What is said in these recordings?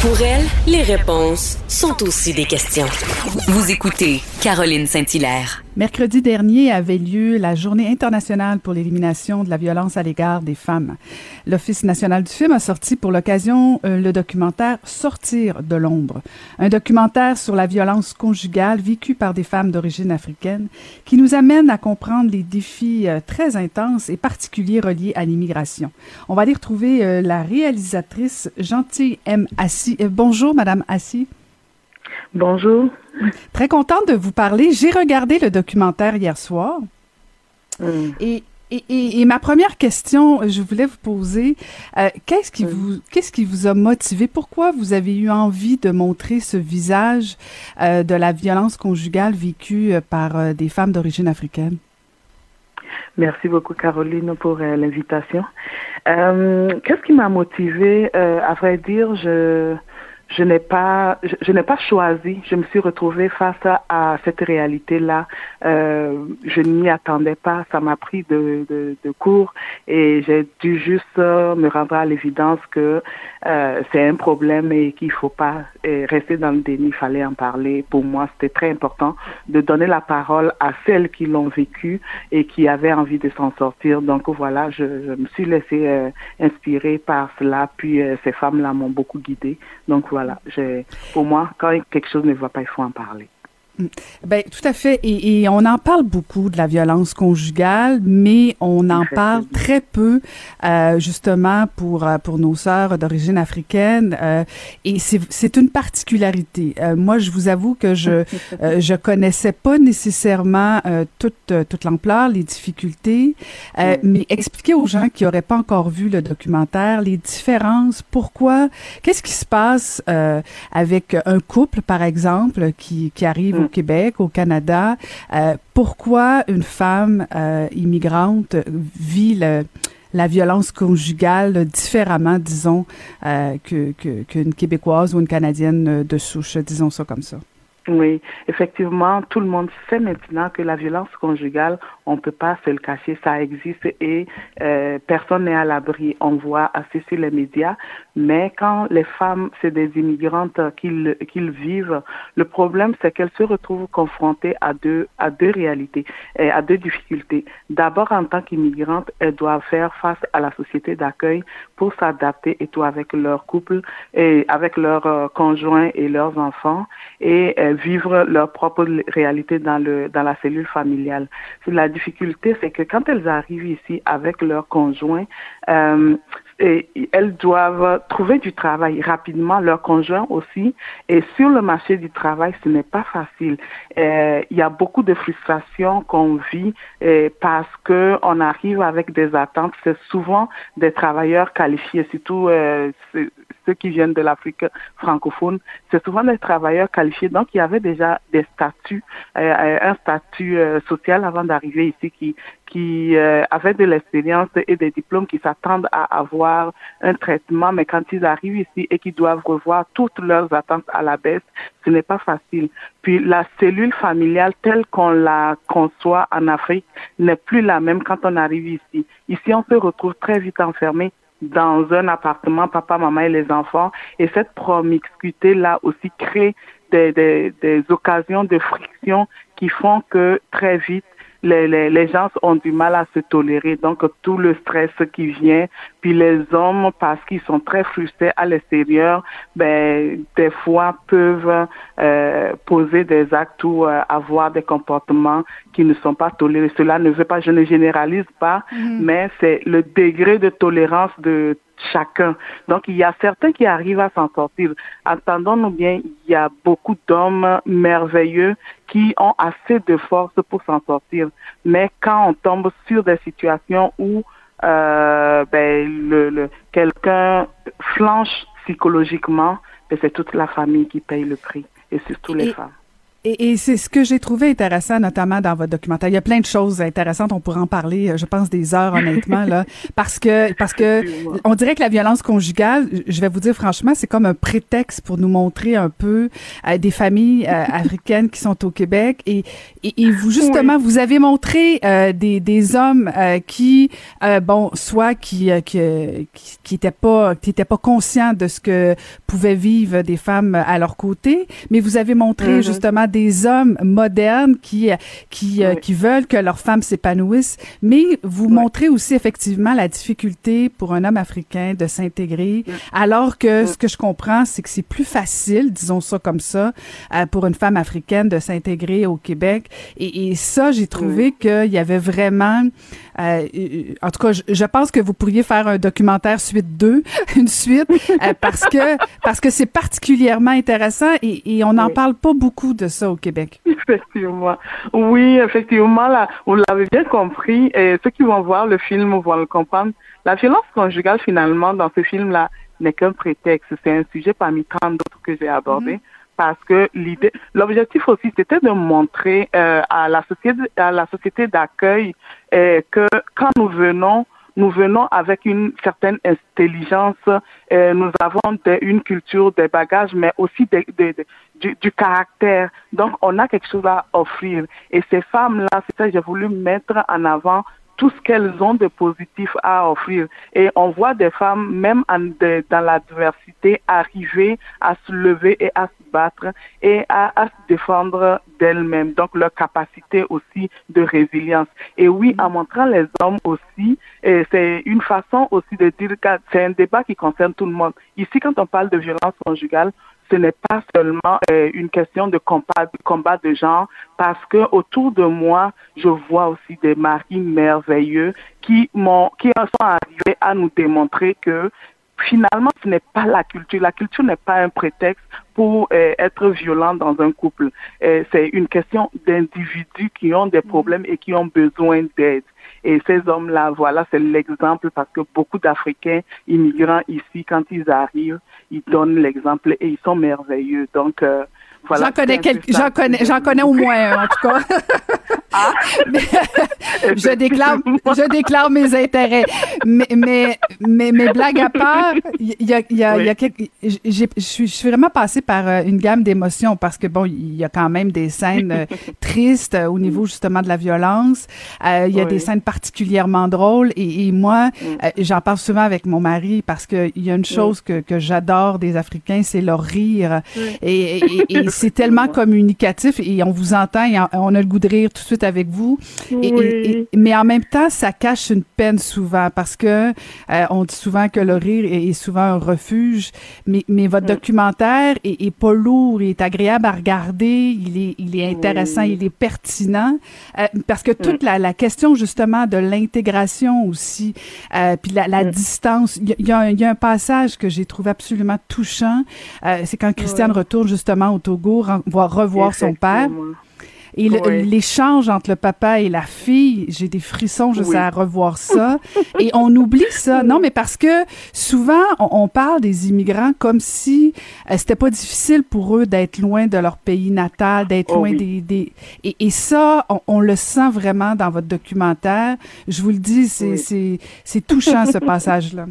Pour elle, les réponses sont aussi des questions. Vous écoutez Caroline Saint-Hilaire. Mercredi dernier avait lieu la Journée internationale pour l'élimination de la violence à l'égard des femmes. L'Office national du film a sorti pour l'occasion euh, le documentaire Sortir de l'ombre, un documentaire sur la violence conjugale vécue par des femmes d'origine africaine qui nous amène à comprendre les défis euh, très intenses et particuliers reliés à l'immigration. On va aller retrouver euh, la réalisatrice Gentille M. Assis. bonjour, Madame Assis. Bonjour. Très contente de vous parler. J'ai regardé le documentaire hier soir. Mm. Et, et, et, ma première question, je voulais vous poser, euh, qu'est-ce qui mm. vous qu'est-ce qui vous a motivé? Pourquoi vous avez eu envie de montrer ce visage euh, de la violence conjugale vécue euh, par des femmes d'origine africaine? Merci beaucoup Caroline pour l'invitation. qu'est-ce qui m'a motivé À vrai dire, je je n'ai pas, je, n'ai pas choisi. Je me suis retrouvée face à, cette réalité-là. Euh, je n'y attendais pas. Ça m'a pris de, de, de, cours et j'ai dû juste me rendre à l'évidence que euh, c'est un problème et qu'il faut pas rester dans le déni. Il fallait en parler. Pour moi, c'était très important de donner la parole à celles qui l'ont vécu et qui avaient envie de s'en sortir. Donc voilà, je, je me suis laissée euh, inspirer par cela. Puis euh, ces femmes-là m'ont beaucoup guidée. Donc voilà voilà, pour moi, quand quelque chose ne va pas, il faut en parler. Ben tout à fait. Et, et, on en parle beaucoup de la violence conjugale, mais on en parle très peu euh, justement pour euh, pour nos sœurs d'origine africaine. Euh, et c'est une particularité. Euh, moi, je vous avoue que je euh, je connaissais pas nécessairement euh, toute toute l'ampleur, les difficultés, mais expliquer aux gens qui auraient pas encore vu le documentaire les différences, pourquoi, qu'est-ce qui se passe avec un couple par exemple qui qui arrive au Québec, au Canada. Euh, pourquoi une femme euh, immigrante vit la violence conjugale différemment, disons, euh, qu'une Québécoise ou une Canadienne de souche, disons ça comme ça? Oui, effectivement, tout le monde sait maintenant que la violence conjugale, on ne peut pas se le cacher, ça existe et euh, personne n'est à l'abri. On voit assez sur les médias, mais quand les femmes, c'est des immigrantes qu'ils qu'ils vivent, le problème c'est qu'elles se retrouvent confrontées à deux à deux réalités, et à deux difficultés. D'abord, en tant qu'immigrantes, elles doivent faire face à la société d'accueil pour s'adapter et tout avec leur couple et avec leurs euh, conjoints et leurs enfants et euh, vivre leur propre réalité dans le dans la cellule familiale. La difficulté, c'est que quand elles arrivent ici avec leurs conjoints, euh, elles doivent trouver du travail rapidement, leurs conjoints aussi. Et sur le marché du travail, ce n'est pas facile. Euh, il y a beaucoup de frustration qu'on vit parce que on arrive avec des attentes. C'est souvent des travailleurs qualifiés, surtout euh, ceux qui viennent de l'Afrique francophone. C'est souvent des travailleurs qualifiés. Donc, il y avait déjà des statuts, euh, un statut euh, social avant d'arriver ici qui euh, avaient de l'expérience et des diplômes qui s'attendent à avoir un traitement, mais quand ils arrivent ici et qu'ils doivent revoir toutes leurs attentes à la baisse, ce n'est pas facile. Puis la cellule familiale telle qu'on la conçoit en Afrique n'est plus la même quand on arrive ici. Ici, on se retrouve très vite enfermé dans un appartement, papa, maman et les enfants. Et cette promiscuité-là aussi crée des, des, des occasions de friction qui font que très vite, les, les, les, gens ont du mal à se tolérer. Donc, tout le stress qui vient, puis les hommes, parce qu'ils sont très frustrés à l'extérieur, ben, des fois peuvent euh, poser des actes ou euh, avoir des comportements qui ne sont pas tolérés. Cela ne veut pas, je ne généralise pas, mm-hmm. mais c'est le degré de tolérance de chacun. Donc, il y a certains qui arrivent à s'en sortir. Entendons-nous bien, il y a beaucoup d'hommes merveilleux qui ont assez de force pour s'en sortir. Mais quand on tombe sur des situations où euh, ben, le, le quelqu'un flanche psychologiquement, ben, c'est toute la famille qui paye le prix, et surtout les femmes. Et, c'est ce que j'ai trouvé intéressant, notamment dans votre documentaire. Il y a plein de choses intéressantes. On pourrait en parler, je pense, des heures, honnêtement, là, parce que parce que on dirait que la violence conjugale, je vais vous dire franchement, c'est comme un prétexte pour nous montrer un peu euh, des familles euh, africaines qui sont au Québec. Et, et, vous justement, vous avez montré euh, des, des hommes qui, bon, soit qui qui qui étaient pas qui étaient pas conscients de ce que pouvaient vivre des femmes à leur côté, mais vous avez montré mm-hmm. justement des hommes modernes qui qui qui veulent que leurs femmes s'épanouissent, mais vous montrez aussi effectivement la difficulté pour un homme africain de s'intégrer, alors que ce que je comprends, c'est que c'est plus facile, disons ça comme ça, euh, pour une femme africaine de s'intégrer au Québec. Et, et ça, j'ai trouvé qu'il y avait vraiment, euh, euh, en tout cas, je, pense que vous pourriez faire un documentaire suite 2, une suite, euh, parce que parce que c'est particulièrement intéressant et, et on n'en parle pas beaucoup de ça au Québec? Effectivement. Oui, effectivement, là, vous l'avez bien compris. Et ceux qui vont voir le film vont le comprendre. La violence conjugale, finalement, dans ce film-là, n'est qu'un prétexte. C'est un sujet parmi tant d'autres que j'ai abordé. Mhm. Parce que l'idée, l'objectif aussi, c'était de montrer euh, à la société, à la société d'accueil euh, que quand nous venons, nous venons avec une certaine intelligence, euh, nous avons une culture, des bagages, mais aussi du, du, caractère. Donc, on a quelque chose à offrir. Et ces femmes-là, c'est ça que j'ai voulu mettre en avant tout ce qu'elles ont de positif à offrir. Et on voit des femmes, même dans la diversité, arriver à se lever et à se battre et à se défendre d'elles-mêmes. Donc leur capacité aussi de résilience. Et oui, en montrant les hommes aussi, c'est une façon aussi de dire que c'est un débat qui concerne tout le monde. Ici, quand on parle de violence conjugale, ce n'est pas seulement euh, une question de combat, de genre, parce que autour de moi, je vois aussi des maris merveilleux qui m'ont, qui sont arrivés à nous démontrer que finalement, ce n'est pas la culture. La culture n'est pas un prétexte pour euh, être violent dans un couple. Euh, c'est une question d'individus qui ont des problèmes et qui ont besoin d'aide. Et ces hommes-là, voilà, c'est l'exemple parce que beaucoup d'Africains immigrants ici, quand ils arrivent, ils donnent l'exemple et ils sont merveilleux. Donc, euh, voilà. J'en connais quelques, j'en connais, j'en connais au moins un, en tout cas. Ah. je déclare, je déclare mes intérêts. Mais, mais, mais, mais blague à part, il y a, il y a, il y a je suis vraiment passée par euh, une gamme d'émotions parce que bon, il y a quand même des scènes euh, tristes euh, au niveau justement de la violence. il y a des scènes particulièrement drôles et, moi, mm. j'en parle souvent avec mon mari parce que il y a une chose que, que j'adore des Africains, c'est leur rire et, et, et c'est tellement communicatif et on vous entend et on a le goût de rire tout de suite avec vous. mais en même temps, ça cache une peine souvent parce que euh, on dit souvent que le rire est, souvent un refuge. Mais, mais votre documentaire est, pas lourd, il est agréable à regarder, il est, il est intéressant, il est pertinent euh, parce que toute la, la, question justement de l'intégration aussi, euh, puis la, la distance. Il y, a, y, a un passage que j'ai trouvé absolument touchant. C'est quand Christiane retourne justement au Togo voir revoir son père. Et l'échange entre le papa et la fille, j'ai des frissons juste à revoir ça. et on oublie ça. Non, mais parce que souvent, on, parle des immigrants comme si euh, c'était pas difficile pour eux d'être loin de leur pays natal, d'être oh loin des... des... Et, et, ça, on, le sent vraiment dans votre documentaire. Je vous le dis, c'est touchant ce passage-là.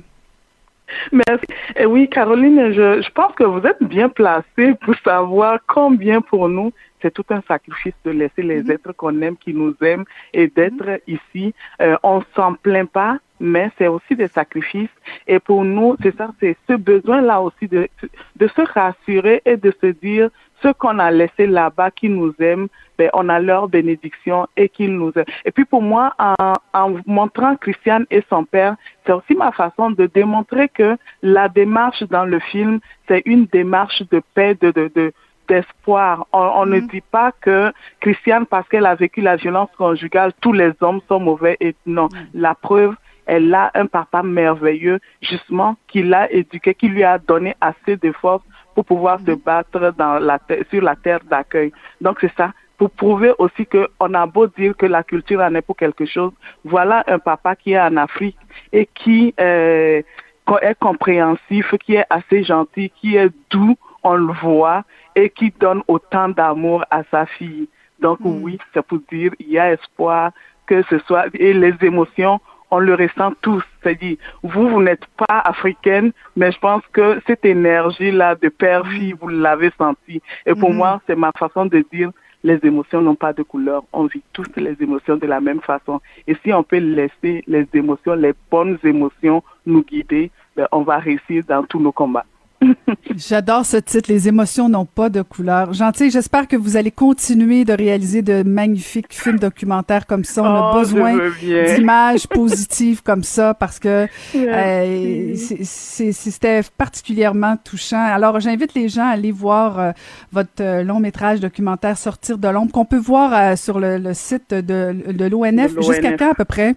Merci. Et oui, Caroline, je, je pense que vous êtes bien placée pour savoir combien pour nous c'est tout un sacrifice de laisser les mhm. êtres qu'on aime, qui nous aiment, et d'être mhm. ici. Euh, on s'en plaint pas, mais c'est aussi des sacrifices. Et pour nous, c'est ça, c'est ce besoin-là aussi de, de se rassurer et de se dire, ceux qu'on a laissés là-bas qui nous aiment, ben, on a leur bénédiction et qu'ils nous aiment. Et puis pour moi, en, en montrant Christiane et son père, c'est aussi ma façon de démontrer que la démarche dans le film, c'est une démarche de paix, de, de, de, d'espoir. On, ne mm. dit pas que Christiane, parce qu'elle a vécu la violence conjugale, tous les hommes sont mauvais. Et non, mm. la preuve, elle a un papa merveilleux, justement, qui l'a éduqué, qui lui a donné assez de force pour pouvoir se battre dans la sur la terre d'accueil. Donc c'est ça, pour prouver aussi que on a beau dire que la culture en est pour quelque chose. Voilà un papa qui est en Afrique et qui euh, est compréhensif, qui est assez gentil, qui est doux on le voit et qui donne autant d'amour à sa fille. Donc mm. oui, c'est pour dire, il y a espoir que ce soit, et les émotions, on le ressent tous. C'est-à-dire, vous, vous n'êtes pas africaine, mais je pense que cette énergie-là de père-fille, vous l'avez senti. Et pour mm. moi, c'est ma façon de dire, les émotions n'ont pas de couleur. On vit tous les émotions de la même façon. Et si on peut laisser les émotions, les bonnes émotions nous guider, ben, on va réussir dans tous nos combats. J'adore ce titre, Les émotions n'ont pas de couleur. Gentil, j'espère que vous allez continuer de réaliser de magnifiques films documentaires comme ça. On a oh, besoin d'images positives comme ça parce que euh, c'était particulièrement touchant. Alors, j'invite les gens à aller voir euh, votre euh, long métrage documentaire Sortir de l'ombre qu'on peut voir sur le, site de, de l'ONF. Jusqu'à quand à peu près?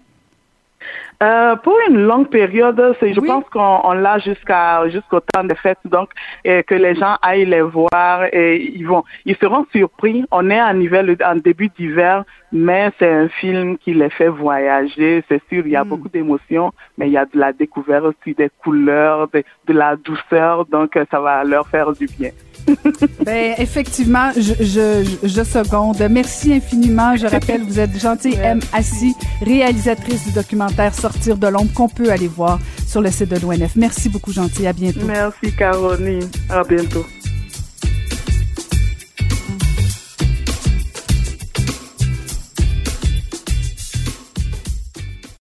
Euh, pour une longue période, c'est, je pense qu'on l'a jusqu'à jusqu'au temps des fêtes, donc que les gens aillent les voir et ils vont, ils seront surpris. On est en hiver, en début d'hiver, mais c'est un film qui les fait voyager. C'est sûr, il y a hmm. beaucoup d'émotions, mais il y a de la découverte aussi des couleurs, de, de la douceur, donc ça va leur faire du bien. ben, effectivement, je, je, je, seconde. Merci infiniment. Je rappelle, vous êtes gentille M. Assis, réalisatrice du documentaire Sortir de l'ombre qu'on peut aller voir sur le site de l'ONF. Merci beaucoup, gentil. À bientôt. Merci, Caroline. À bientôt.